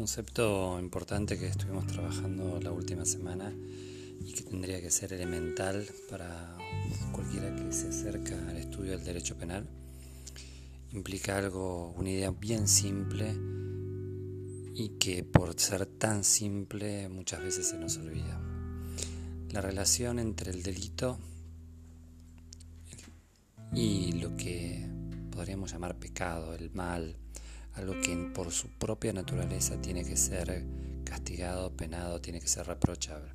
concepto importante que estuvimos trabajando la última semana y que tendría que ser elemental para cualquiera que se acerca al estudio del derecho penal implica algo, una idea bien simple y que por ser tan simple muchas veces se nos olvida. La relación entre el delito y lo que podríamos llamar pecado, el mal, algo que por su propia naturaleza tiene que ser castigado, penado, tiene que ser reprochable.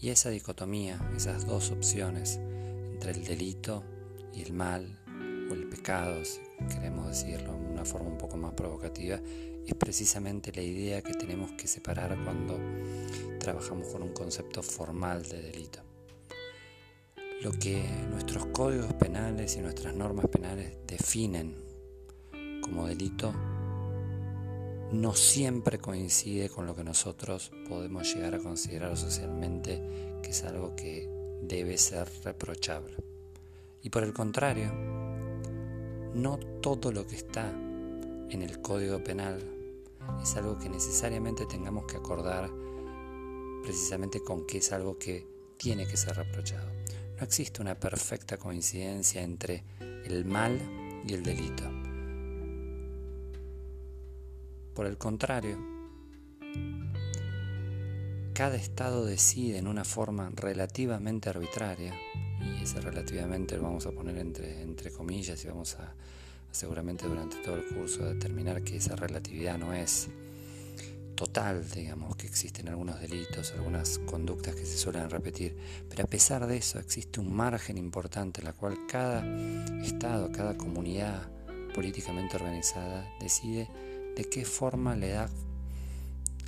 Y esa dicotomía, esas dos opciones entre el delito y el mal, o el pecado, si queremos decirlo de una forma un poco más provocativa, es precisamente la idea que tenemos que separar cuando trabajamos con un concepto formal de delito. Lo que nuestros códigos penales y nuestras normas penales definen como delito no siempre coincide con lo que nosotros podemos llegar a considerar socialmente que es algo que debe ser reprochable. Y por el contrario, no todo lo que está en el Código Penal es algo que necesariamente tengamos que acordar precisamente con que es algo que tiene que ser reprochado. No existe una perfecta coincidencia entre el mal y el delito. Por el contrario, cada Estado decide en una forma relativamente arbitraria, y ese relativamente lo vamos a poner entre, entre comillas y vamos a, seguramente durante todo el curso a determinar que esa relatividad no es total, digamos, que existen algunos delitos, algunas conductas que se suelen repetir, pero a pesar de eso existe un margen importante en la cual cada Estado, cada comunidad políticamente organizada decide de qué forma le da,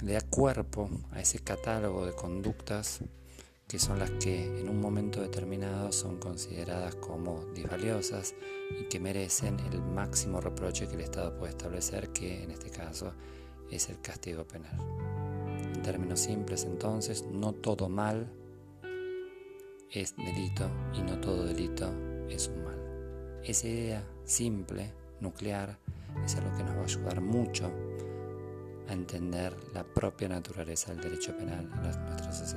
le da cuerpo a ese catálogo de conductas que son las que en un momento determinado son consideradas como disvaliosas y que merecen el máximo reproche que el Estado puede establecer, que en este caso es el castigo penal. En términos simples, entonces, no todo mal es delito y no todo delito es un mal. Esa idea simple, nuclear, es algo que nos va a ayudar mucho a entender la propia naturaleza del derecho penal en nuestra sociedad.